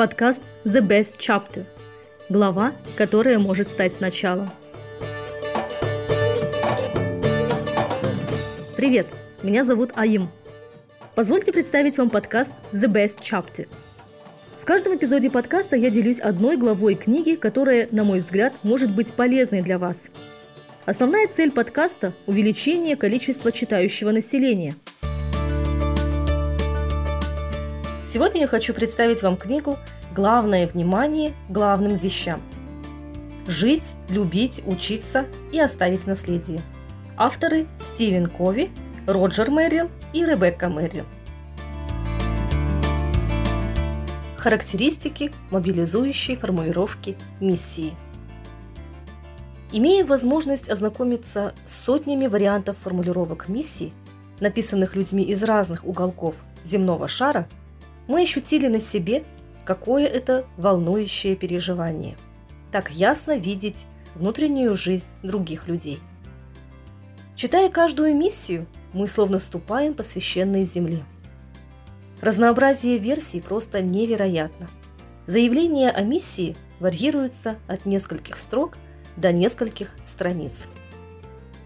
подкаст The Best Chapter – глава, которая может стать началом. Привет, меня зовут Аим. Позвольте представить вам подкаст The Best Chapter. В каждом эпизоде подкаста я делюсь одной главой книги, которая, на мой взгляд, может быть полезной для вас. Основная цель подкаста – увеличение количества читающего населения – Сегодня я хочу представить вам книгу «Главное внимание главным вещам». Жить, любить, учиться и оставить наследие. Авторы Стивен Кови, Роджер Мэрил и Ребекка Мэрил. Характеристики мобилизующей формулировки миссии. Имея возможность ознакомиться с сотнями вариантов формулировок миссии, написанных людьми из разных уголков земного шара – мы ощутили на себе, какое это волнующее переживание. Так ясно видеть внутреннюю жизнь других людей. Читая каждую миссию, мы словно ступаем по священной земле. Разнообразие версий просто невероятно. Заявления о миссии варьируются от нескольких строк до нескольких страниц.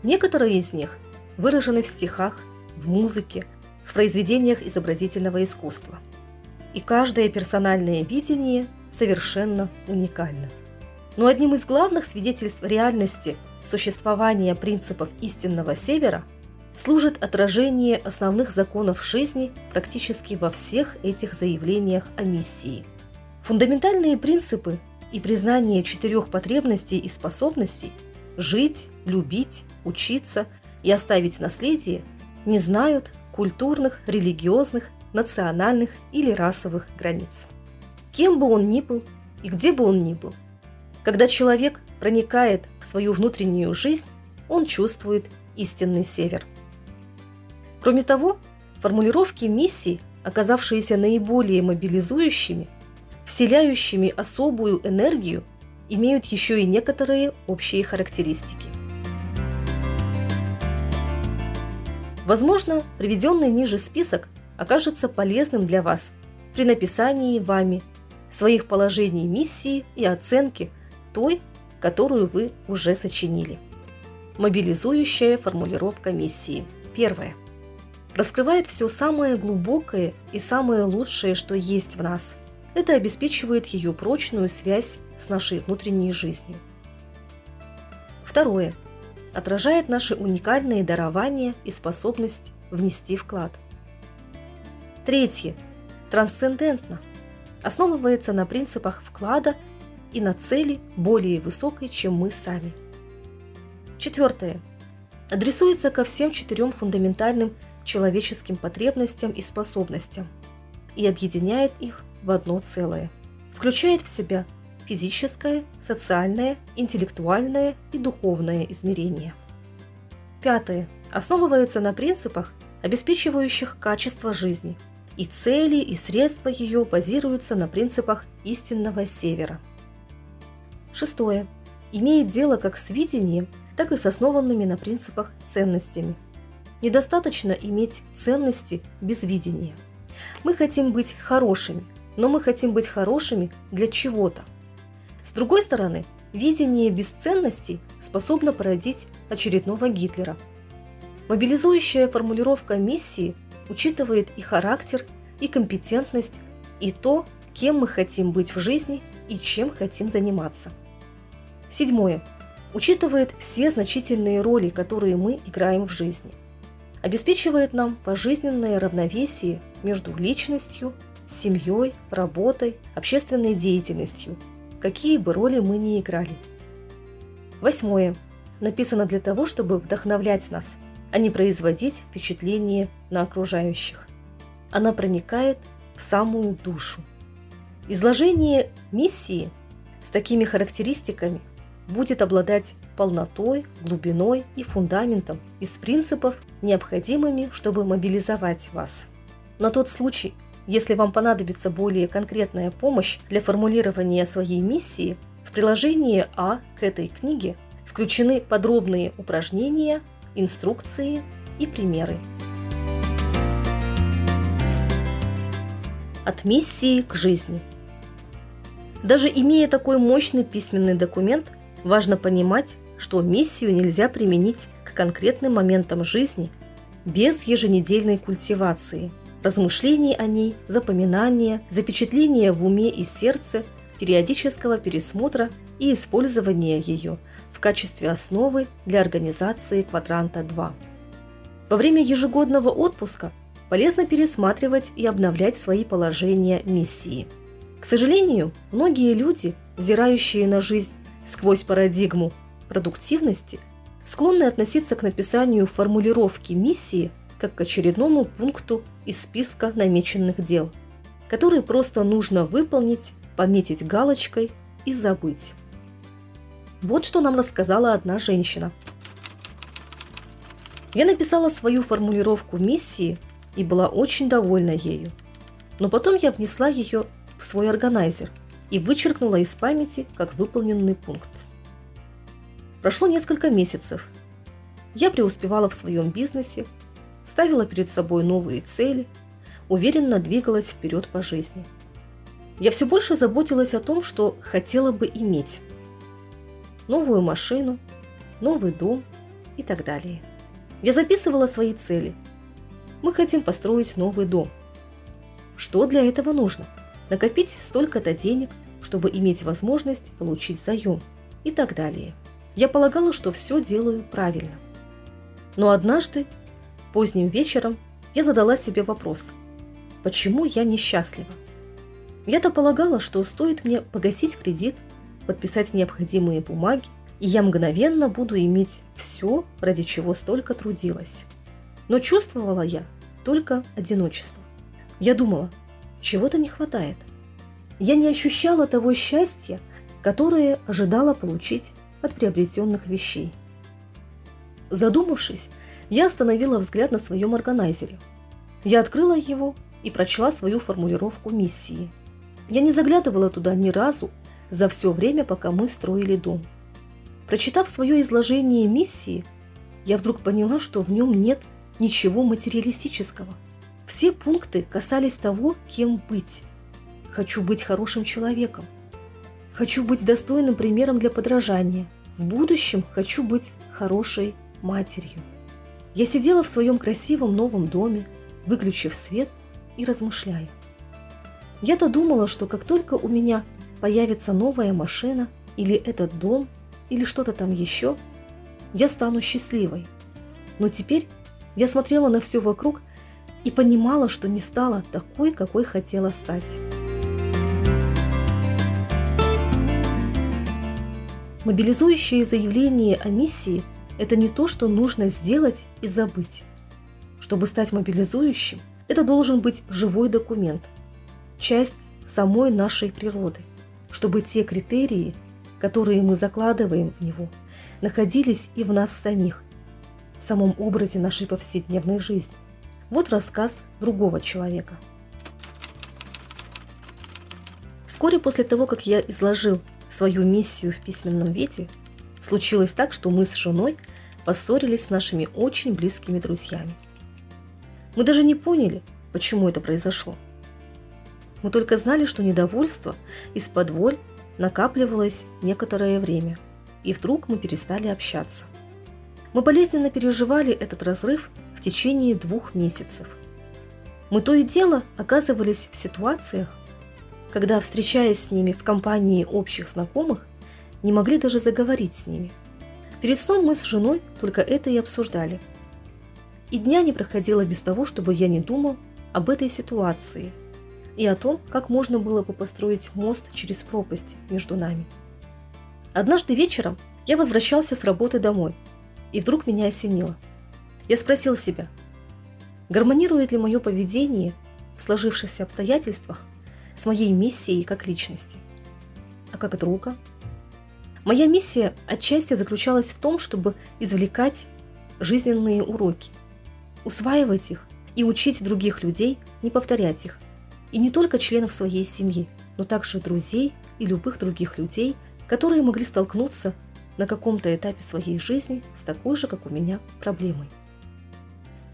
Некоторые из них выражены в стихах, в музыке, в произведениях изобразительного искусства – и каждое персональное видение совершенно уникально. Но одним из главных свидетельств реальности существования принципов истинного севера служит отражение основных законов жизни практически во всех этих заявлениях о миссии. Фундаментальные принципы и признание четырех потребностей и способностей – жить, любить, учиться и оставить наследие – не знают культурных, религиозных национальных или расовых границ. Кем бы он ни был и где бы он ни был, когда человек проникает в свою внутреннюю жизнь, он чувствует истинный север. Кроме того, формулировки миссий, оказавшиеся наиболее мобилизующими, вселяющими особую энергию, имеют еще и некоторые общие характеристики. Возможно, приведенный ниже список окажется полезным для вас при написании вами своих положений миссии и оценки той, которую вы уже сочинили. Мобилизующая формулировка миссии. Первое. Раскрывает все самое глубокое и самое лучшее, что есть в нас. Это обеспечивает ее прочную связь с нашей внутренней жизнью. Второе. Отражает наши уникальные дарования и способность внести вклад. Третье. Трансцендентно. Основывается на принципах вклада и на цели более высокой, чем мы сами. Четвертое. Адресуется ко всем четырем фундаментальным человеческим потребностям и способностям и объединяет их в одно целое. Включает в себя физическое, социальное, интеллектуальное и духовное измерение. Пятое. Основывается на принципах, обеспечивающих качество жизни – и цели, и средства ее базируются на принципах истинного севера. Шестое. Имеет дело как с видением, так и с основанными на принципах ценностями. Недостаточно иметь ценности без видения. Мы хотим быть хорошими, но мы хотим быть хорошими для чего-то. С другой стороны, видение без ценностей способно породить очередного Гитлера. Мобилизующая формулировка миссии учитывает и характер, и компетентность, и то, кем мы хотим быть в жизни и чем хотим заниматься. Седьмое. Учитывает все значительные роли, которые мы играем в жизни. Обеспечивает нам пожизненное равновесие между личностью, семьей, работой, общественной деятельностью, какие бы роли мы ни играли. Восьмое. Написано для того, чтобы вдохновлять нас – а не производить впечатление на окружающих. Она проникает в самую душу. Изложение миссии с такими характеристиками будет обладать полнотой, глубиной и фундаментом из принципов, необходимыми, чтобы мобилизовать вас. На тот случай, если вам понадобится более конкретная помощь для формулирования своей миссии, в приложении А к этой книге включены подробные упражнения инструкции и примеры. От миссии к жизни. Даже имея такой мощный письменный документ, важно понимать, что миссию нельзя применить к конкретным моментам жизни без еженедельной культивации, размышлений о ней, запоминания, запечатления в уме и сердце, периодического пересмотра и использования ее в качестве основы для организации квадранта 2. Во время ежегодного отпуска полезно пересматривать и обновлять свои положения миссии. К сожалению, многие люди, взирающие на жизнь сквозь парадигму продуктивности, склонны относиться к написанию формулировки миссии как к очередному пункту из списка намеченных дел, который просто нужно выполнить, пометить галочкой и забыть. Вот что нам рассказала одна женщина. Я написала свою формулировку миссии и была очень довольна ею. Но потом я внесла ее в свой органайзер и вычеркнула из памяти как выполненный пункт. Прошло несколько месяцев. Я преуспевала в своем бизнесе, ставила перед собой новые цели, уверенно двигалась вперед по жизни. Я все больше заботилась о том, что хотела бы иметь. Новую машину, новый дом и так далее. Я записывала свои цели. Мы хотим построить новый дом. Что для этого нужно? Накопить столько-то денег, чтобы иметь возможность получить заем и так далее. Я полагала, что все делаю правильно. Но однажды Поздним вечером я задала себе вопрос, почему я несчастлива? Я-то полагала, что стоит мне погасить кредит, подписать необходимые бумаги, и я мгновенно буду иметь все, ради чего столько трудилась. Но чувствовала я только одиночество. Я думала, чего-то не хватает. Я не ощущала того счастья, которое ожидала получить от приобретенных вещей. Задумавшись, я остановила взгляд на своем органайзере. Я открыла его и прочла свою формулировку миссии. Я не заглядывала туда ни разу за все время, пока мы строили дом. Прочитав свое изложение миссии, я вдруг поняла, что в нем нет ничего материалистического. Все пункты касались того, кем быть. Хочу быть хорошим человеком. Хочу быть достойным примером для подражания. В будущем хочу быть хорошей матерью. Я сидела в своем красивом новом доме, выключив свет и размышляя. Я-то думала, что как только у меня появится новая машина или этот дом, или что-то там еще, я стану счастливой. Но теперь я смотрела на все вокруг и понимала, что не стала такой, какой хотела стать. Мобилизующее заявление о миссии – это не то, что нужно сделать и забыть. Чтобы стать мобилизующим, это должен быть живой документ, часть самой нашей природы, чтобы те критерии, которые мы закладываем в него, находились и в нас самих, в самом образе нашей повседневной жизни. Вот рассказ другого человека. Вскоре после того, как я изложил свою миссию в письменном виде, Случилось так, что мы с женой поссорились с нашими очень близкими друзьями. Мы даже не поняли, почему это произошло. Мы только знали, что недовольство из-под воль накапливалось некоторое время, и вдруг мы перестали общаться. Мы болезненно переживали этот разрыв в течение двух месяцев. Мы то и дело оказывались в ситуациях, когда, встречаясь с ними в компании общих знакомых, не могли даже заговорить с ними. Перед сном мы с женой только это и обсуждали. И дня не проходило без того, чтобы я не думал об этой ситуации и о том, как можно было бы построить мост через пропасть между нами. Однажды вечером я возвращался с работы домой, и вдруг меня осенило. Я спросил себя, гармонирует ли мое поведение в сложившихся обстоятельствах с моей миссией как личности. А как друга – Моя миссия отчасти заключалась в том, чтобы извлекать жизненные уроки, усваивать их и учить других людей не повторять их. И не только членов своей семьи, но также друзей и любых других людей, которые могли столкнуться на каком-то этапе своей жизни с такой же, как у меня, проблемой.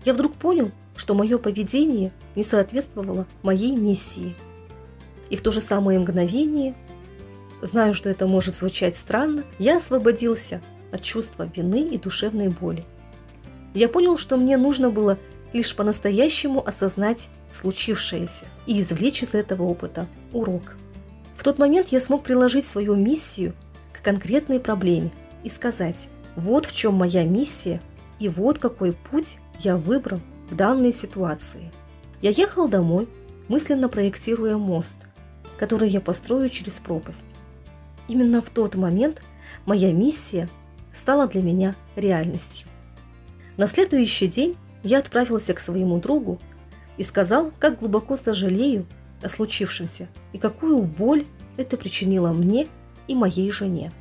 Я вдруг понял, что мое поведение не соответствовало моей миссии. И в то же самое мгновение Знаю, что это может звучать странно, я освободился от чувства вины и душевной боли. Я понял, что мне нужно было лишь по-настоящему осознать случившееся и извлечь из этого опыта урок. В тот момент я смог приложить свою миссию к конкретной проблеме и сказать, вот в чем моя миссия и вот какой путь я выбрал в данной ситуации. Я ехал домой, мысленно проектируя мост, который я построю через пропасть. Именно в тот момент моя миссия стала для меня реальностью. На следующий день я отправился к своему другу и сказал, как глубоко сожалею о случившемся и какую боль это причинило мне и моей жене.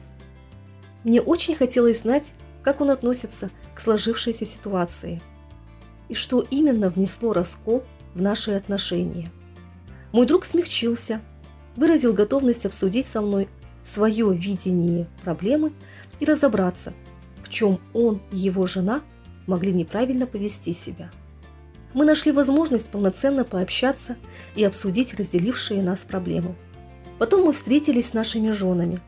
Мне очень хотелось знать, как он относится к сложившейся ситуации и что именно внесло раскол в наши отношения. Мой друг смягчился, выразил готовность обсудить со мной свое видение проблемы и разобраться, в чем он и его жена могли неправильно повести себя. Мы нашли возможность полноценно пообщаться и обсудить разделившие нас проблемы. Потом мы встретились с нашими женами,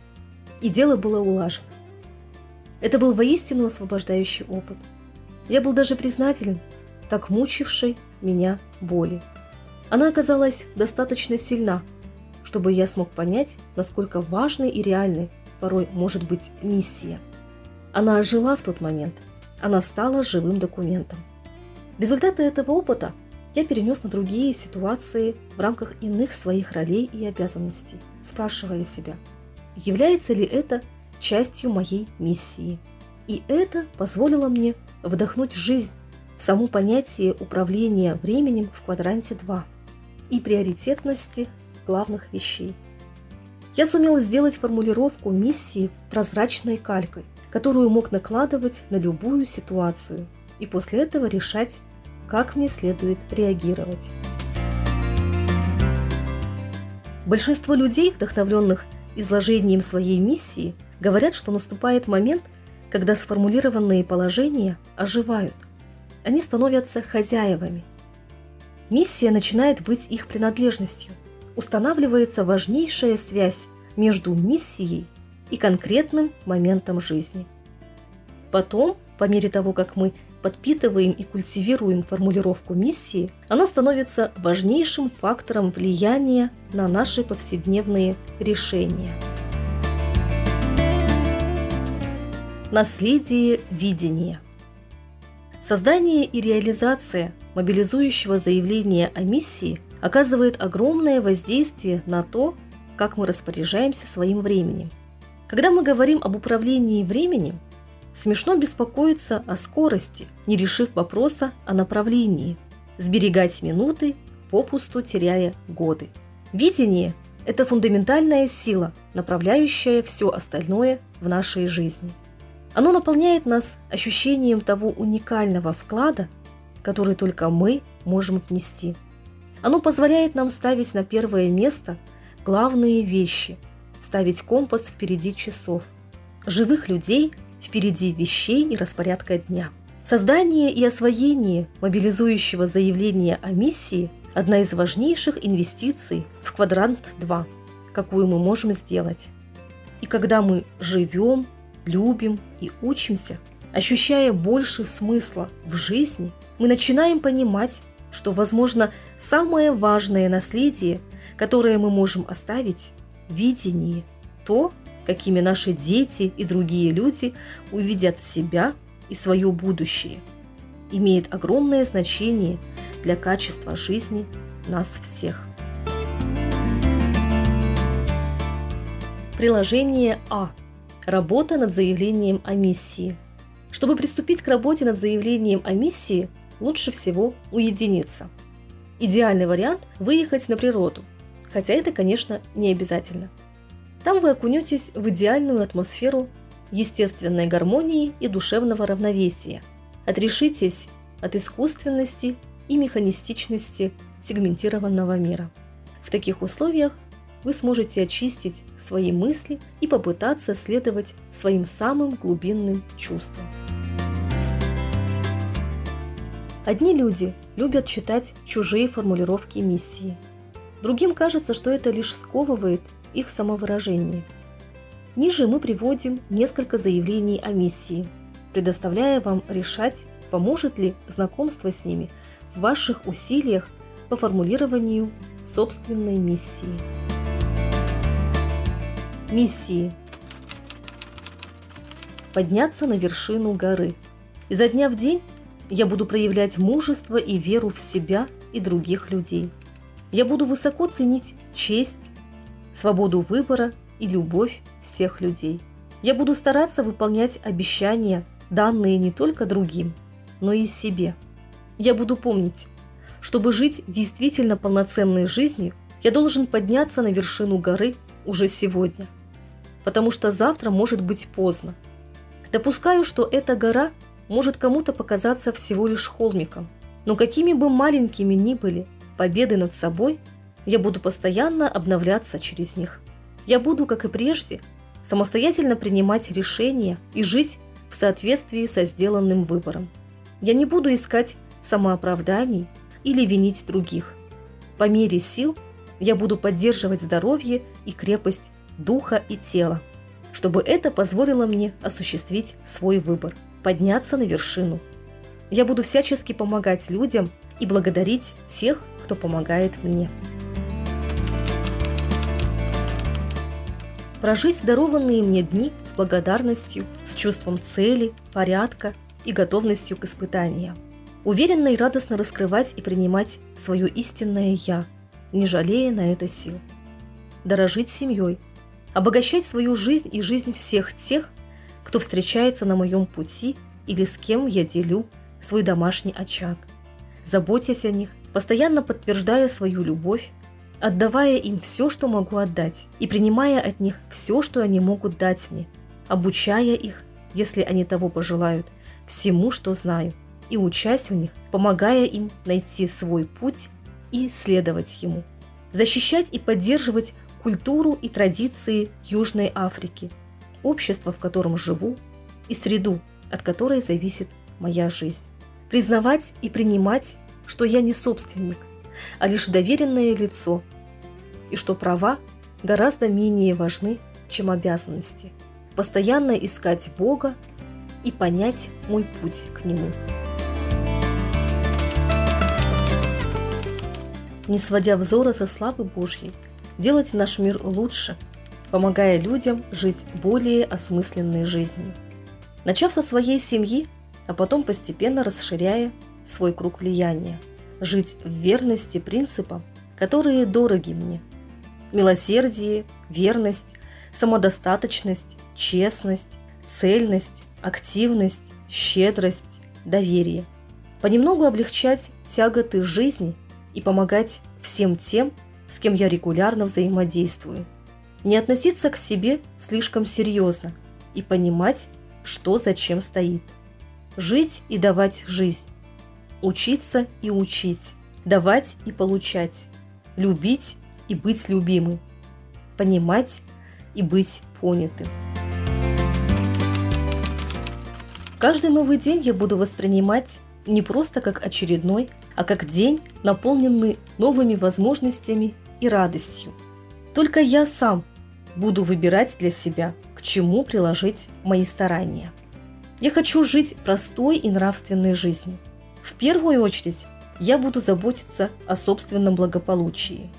и дело было улажено. Это был воистину освобождающий опыт. Я был даже признателен так мучившей меня боли. Она оказалась достаточно сильна, чтобы я смог понять, насколько важной и реальной порой может быть миссия. Она ожила в тот момент – она стала живым документом. Результаты этого опыта я перенес на другие ситуации в рамках иных своих ролей и обязанностей, спрашивая себя, является ли это частью моей миссии. И это позволило мне вдохнуть жизнь в само понятие управления временем в квадранте 2 и приоритетности главных вещей. Я сумела сделать формулировку миссии прозрачной калькой – которую мог накладывать на любую ситуацию и после этого решать, как мне следует реагировать. Большинство людей, вдохновленных изложением своей миссии, говорят, что наступает момент, когда сформулированные положения оживают. Они становятся хозяевами. Миссия начинает быть их принадлежностью. Устанавливается важнейшая связь между миссией и конкретным моментом жизни. Потом, по мере того, как мы подпитываем и культивируем формулировку миссии, она становится важнейшим фактором влияния на наши повседневные решения. Наследие видения. Создание и реализация мобилизующего заявления о миссии оказывает огромное воздействие на то, как мы распоряжаемся своим временем – когда мы говорим об управлении временем, смешно беспокоиться о скорости, не решив вопроса о направлении, сберегать минуты, попусту теряя годы. Видение – это фундаментальная сила, направляющая все остальное в нашей жизни. Оно наполняет нас ощущением того уникального вклада, который только мы можем внести. Оно позволяет нам ставить на первое место главные вещи – ставить компас впереди часов. Живых людей впереди вещей и распорядка дня. Создание и освоение мобилизующего заявления о миссии – одна из важнейших инвестиций в квадрант 2, какую мы можем сделать. И когда мы живем, любим и учимся, ощущая больше смысла в жизни, мы начинаем понимать, что, возможно, самое важное наследие, которое мы можем оставить, видении то, какими наши дети и другие люди увидят себя и свое будущее, имеет огромное значение для качества жизни нас всех. Приложение А. Работа над заявлением о миссии. Чтобы приступить к работе над заявлением о миссии, лучше всего уединиться. Идеальный вариант – выехать на природу, хотя это, конечно, не обязательно. Там вы окунетесь в идеальную атмосферу естественной гармонии и душевного равновесия. Отрешитесь от искусственности и механистичности сегментированного мира. В таких условиях вы сможете очистить свои мысли и попытаться следовать своим самым глубинным чувствам. Одни люди любят читать чужие формулировки миссии – Другим кажется, что это лишь сковывает их самовыражение. Ниже мы приводим несколько заявлений о миссии, предоставляя вам решать, поможет ли знакомство с ними в ваших усилиях по формулированию собственной миссии. Миссии. Подняться на вершину горы. Изо дня в день я буду проявлять мужество и веру в себя и других людей. Я буду высоко ценить честь, свободу выбора и любовь всех людей. Я буду стараться выполнять обещания, данные не только другим, но и себе. Я буду помнить, чтобы жить действительно полноценной жизнью, я должен подняться на вершину горы уже сегодня, потому что завтра может быть поздно. Допускаю, что эта гора может кому-то показаться всего лишь холмиком, но какими бы маленькими ни были победы над собой, я буду постоянно обновляться через них. Я буду, как и прежде, самостоятельно принимать решения и жить в соответствии со сделанным выбором. Я не буду искать самооправданий или винить других. По мере сил я буду поддерживать здоровье и крепость духа и тела, чтобы это позволило мне осуществить свой выбор, подняться на вершину. Я буду всячески помогать людям и благодарить тех, кто помогает мне. Прожить дарованные мне дни с благодарностью, с чувством цели, порядка и готовностью к испытаниям уверенно и радостно раскрывать и принимать свое истинное «я», не жалея на это сил. Дорожить семьей, обогащать свою жизнь и жизнь всех тех, кто встречается на моем пути или с кем я делю свой домашний очаг, заботясь о них, постоянно подтверждая свою любовь, отдавая им все, что могу отдать, и принимая от них все, что они могут дать мне, обучая их, если они того пожелают, всему, что знаю – и учась в них, помогая им найти свой путь и следовать ему. Защищать и поддерживать культуру и традиции Южной Африки, общество, в котором живу, и среду, от которой зависит моя жизнь. Признавать и принимать, что я не собственник, а лишь доверенное лицо, и что права гораздо менее важны, чем обязанности. Постоянно искать Бога и понять мой путь к Нему. не сводя взора со славы Божьей, делать наш мир лучше, помогая людям жить более осмысленной жизнью. Начав со своей семьи, а потом постепенно расширяя свой круг влияния, жить в верности принципам, которые дороги мне. Милосердие, верность, самодостаточность, честность, цельность, активность, щедрость, доверие. Понемногу облегчать тяготы жизни и помогать всем тем, с кем я регулярно взаимодействую. Не относиться к себе слишком серьезно и понимать, что зачем стоит. Жить и давать жизнь. Учиться и учить. Давать и получать. Любить и быть любимым. Понимать и быть понятым. Каждый новый день я буду воспринимать не просто как очередной, а как день, наполненный новыми возможностями и радостью. Только я сам буду выбирать для себя, к чему приложить мои старания. Я хочу жить простой и нравственной жизнью. В первую очередь я буду заботиться о собственном благополучии.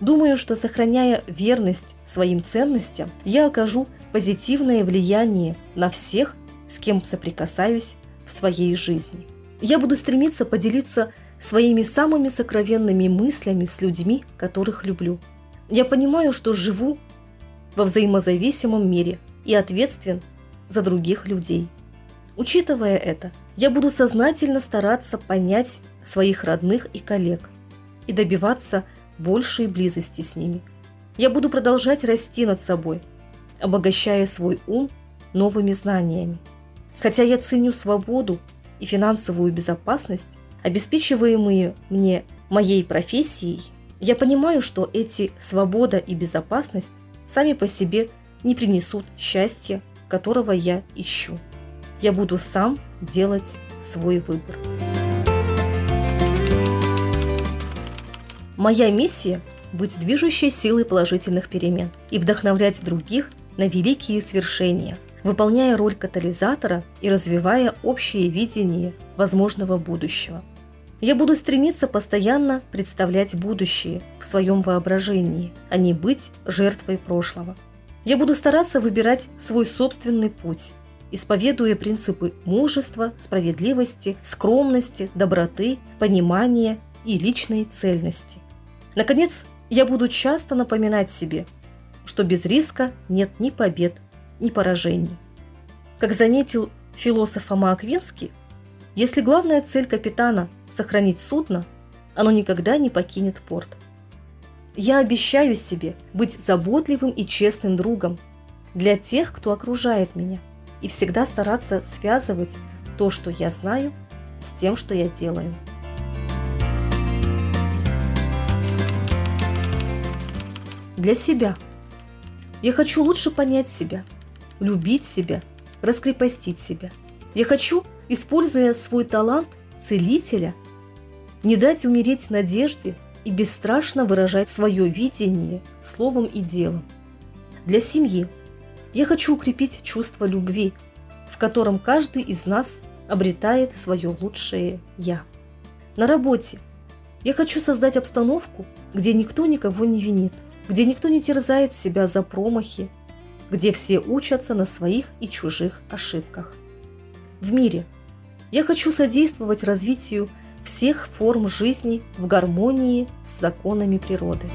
Думаю, что сохраняя верность своим ценностям, я окажу позитивное влияние на всех, с кем соприкасаюсь в своей жизни. Я буду стремиться поделиться своими самыми сокровенными мыслями с людьми, которых люблю. Я понимаю, что живу во взаимозависимом мире и ответственен за других людей. Учитывая это, я буду сознательно стараться понять своих родных и коллег и добиваться большей близости с ними. Я буду продолжать расти над собой, обогащая свой ум новыми знаниями. Хотя я ценю свободу и финансовую безопасность, обеспечиваемые мне моей профессией, я понимаю, что эти свобода и безопасность сами по себе не принесут счастья, которого я ищу. Я буду сам делать свой выбор. Моя миссия – быть движущей силой положительных перемен и вдохновлять других на великие свершения, выполняя роль катализатора и развивая общее видение возможного будущего. Я буду стремиться постоянно представлять будущее в своем воображении, а не быть жертвой прошлого. Я буду стараться выбирать свой собственный путь, исповедуя принципы мужества, справедливости, скромности, доброты, понимания и личной цельности. Наконец, я буду часто напоминать себе, что без риска нет ни побед, ни поражений. Как заметил философ Фома Аквинский, если главная цель капитана – сохранить судно, оно никогда не покинет порт. Я обещаю себе быть заботливым и честным другом для тех, кто окружает меня, и всегда стараться связывать то, что я знаю, с тем, что я делаю. Для себя. Я хочу лучше понять себя, любить себя, раскрепостить себя. Я хочу, используя свой талант целителя, не дать умереть надежде и бесстрашно выражать свое видение словом и делом. Для семьи я хочу укрепить чувство любви, в котором каждый из нас обретает свое лучшее «я». На работе я хочу создать обстановку, где никто никого не винит, где никто не терзает себя за промахи, где все учатся на своих и чужих ошибках. В мире я хочу содействовать развитию всех форм жизни в гармонии с законами природы.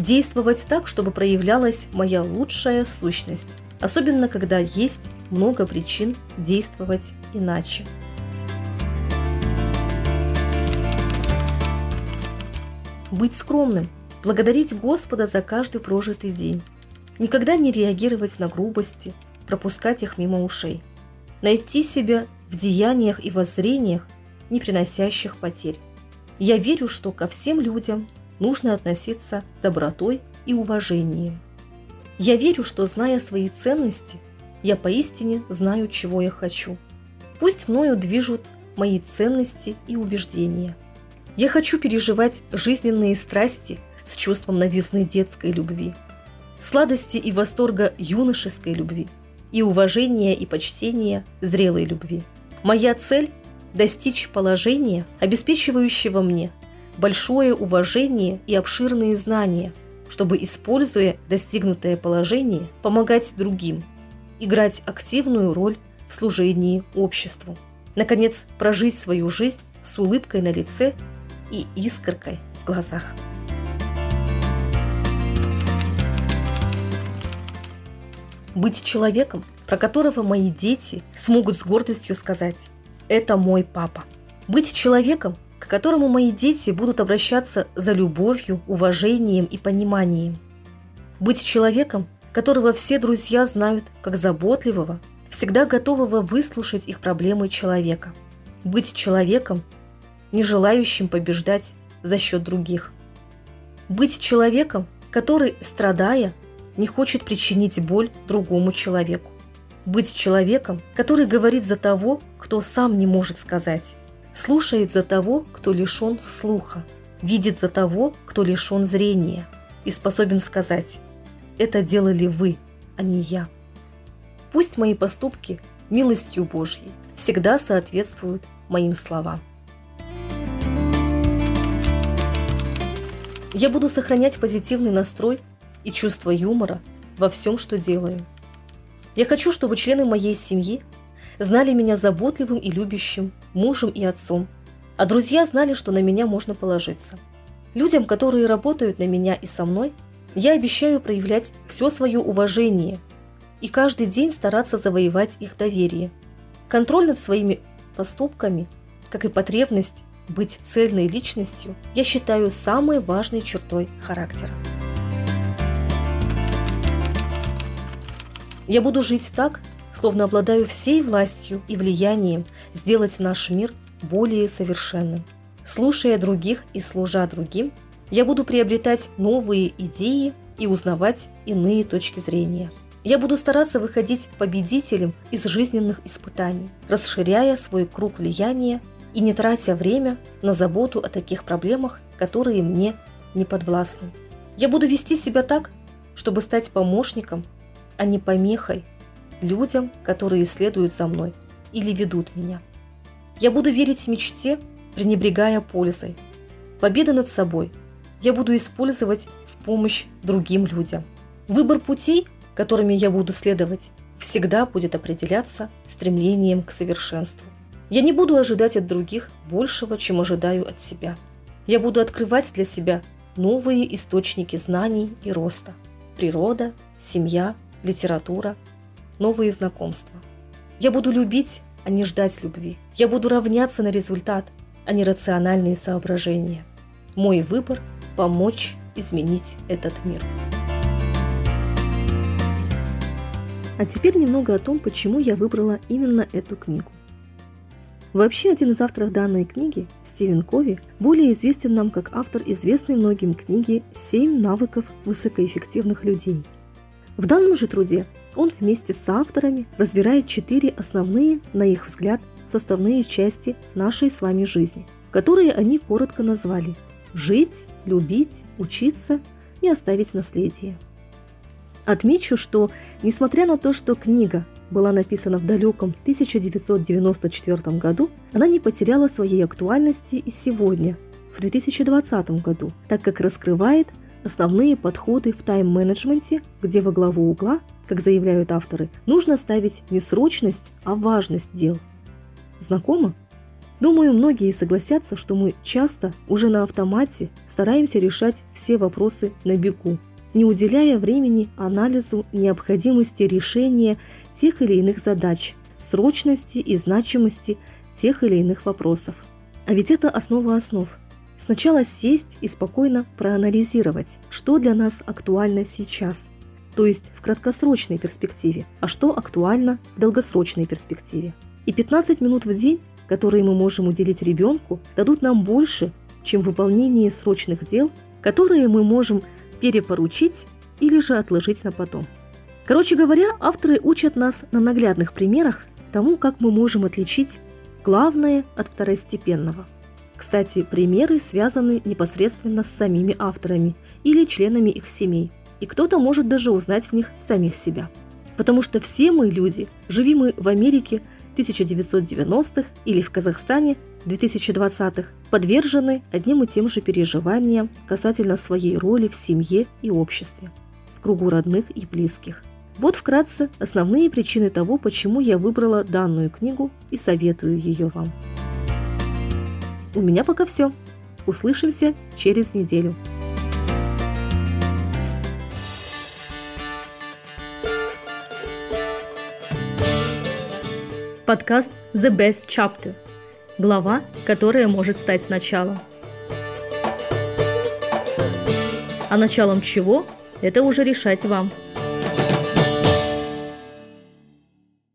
Действовать так, чтобы проявлялась моя лучшая сущность, особенно когда есть много причин действовать иначе. Быть скромным, благодарить Господа за каждый прожитый день, никогда не реагировать на грубости, пропускать их мимо ушей. Найти себя в деяниях и воззрениях, не приносящих потерь. Я верю, что ко всем людям нужно относиться добротой и уважением. Я верю, что, зная свои ценности, я поистине знаю, чего я хочу. Пусть мною движут мои ценности и убеждения. Я хочу переживать жизненные страсти с чувством новизны детской любви, сладости и восторга юношеской любви – и уважения и почтения зрелой любви. Моя цель – достичь положения, обеспечивающего мне большое уважение и обширные знания, чтобы, используя достигнутое положение, помогать другим, играть активную роль в служении обществу. Наконец, прожить свою жизнь с улыбкой на лице и искоркой в глазах. Быть человеком, про которого мои дети смогут с гордостью сказать «это мой папа». Быть человеком, которому мои дети будут обращаться за любовью, уважением и пониманием. Быть человеком, которого все друзья знают как заботливого, всегда готового выслушать их проблемы человека. Быть человеком, не желающим побеждать за счет других. Быть человеком, который, страдая, не хочет причинить боль другому человеку. Быть человеком, который говорит за того, кто сам не может сказать, слушает за того, кто лишен слуха, видит за того, кто лишен зрения и способен сказать «это делали вы, а не я». Пусть мои поступки милостью Божьей всегда соответствуют моим словам. Я буду сохранять позитивный настрой и чувство юмора во всем, что делаю. Я хочу, чтобы члены моей семьи знали меня заботливым и любящим мужем и отцом, а друзья знали, что на меня можно положиться. Людям, которые работают на меня и со мной, я обещаю проявлять все свое уважение и каждый день стараться завоевать их доверие. Контроль над своими поступками, как и потребность быть цельной личностью, я считаю самой важной чертой характера. Я буду жить так, словно обладаю всей властью и влиянием сделать наш мир более совершенным. Слушая других и служа другим, я буду приобретать новые идеи и узнавать иные точки зрения. Я буду стараться выходить победителем из жизненных испытаний, расширяя свой круг влияния и не тратя время на заботу о таких проблемах, которые мне не подвластны. Я буду вести себя так, чтобы стать помощником, а не помехой людям, которые следуют за мной или ведут меня. Я буду верить мечте, пренебрегая пользой. Победа над собой я буду использовать в помощь другим людям. Выбор путей, которыми я буду следовать, всегда будет определяться стремлением к совершенству. Я не буду ожидать от других большего, чем ожидаю от себя. Я буду открывать для себя новые источники знаний и роста. Природа, семья, литература, новые знакомства. Я буду любить, а не ждать любви. Я буду равняться на результат, а не рациональные соображения. Мой выбор – помочь изменить этот мир. А теперь немного о том, почему я выбрала именно эту книгу. Вообще, один из авторов данной книги, Стивен Кови, более известен нам как автор известной многим книги «Семь навыков высокоэффективных людей». В данном же труде он вместе с авторами разбирает четыре основные, на их взгляд, составные части нашей с вами жизни, которые они коротко назвали «жить», «любить», «учиться» и «оставить наследие». Отмечу, что, несмотря на то, что книга была написана в далеком 1994 году, она не потеряла своей актуальности и сегодня, в 2020 году, так как раскрывает основные подходы в тайм-менеджменте, где во главу угла, как заявляют авторы, нужно ставить не срочность, а важность дел. Знакомо? Думаю, многие согласятся, что мы часто уже на автомате стараемся решать все вопросы на бегу, не уделяя времени анализу необходимости решения тех или иных задач, срочности и значимости тех или иных вопросов. А ведь это основа основ. Сначала сесть и спокойно проанализировать, что для нас актуально сейчас, то есть в краткосрочной перспективе, а что актуально в долгосрочной перспективе. И 15 минут в день, которые мы можем уделить ребенку, дадут нам больше, чем выполнение срочных дел, которые мы можем перепоручить или же отложить на потом. Короче говоря, авторы учат нас на наглядных примерах тому, как мы можем отличить главное от второстепенного. Кстати, примеры связаны непосредственно с самими авторами или членами их семей, и кто-то может даже узнать в них самих себя. Потому что все мы люди, живи мы в Америке 1990-х или в Казахстане 2020-х, подвержены одним и тем же переживаниям касательно своей роли в семье и обществе, в кругу родных и близких. Вот вкратце основные причины того, почему я выбрала данную книгу и советую ее вам. У меня пока все. Услышимся через неделю. Подкаст The Best Chapter. Глава, которая может стать началом. А началом чего – это уже решать вам –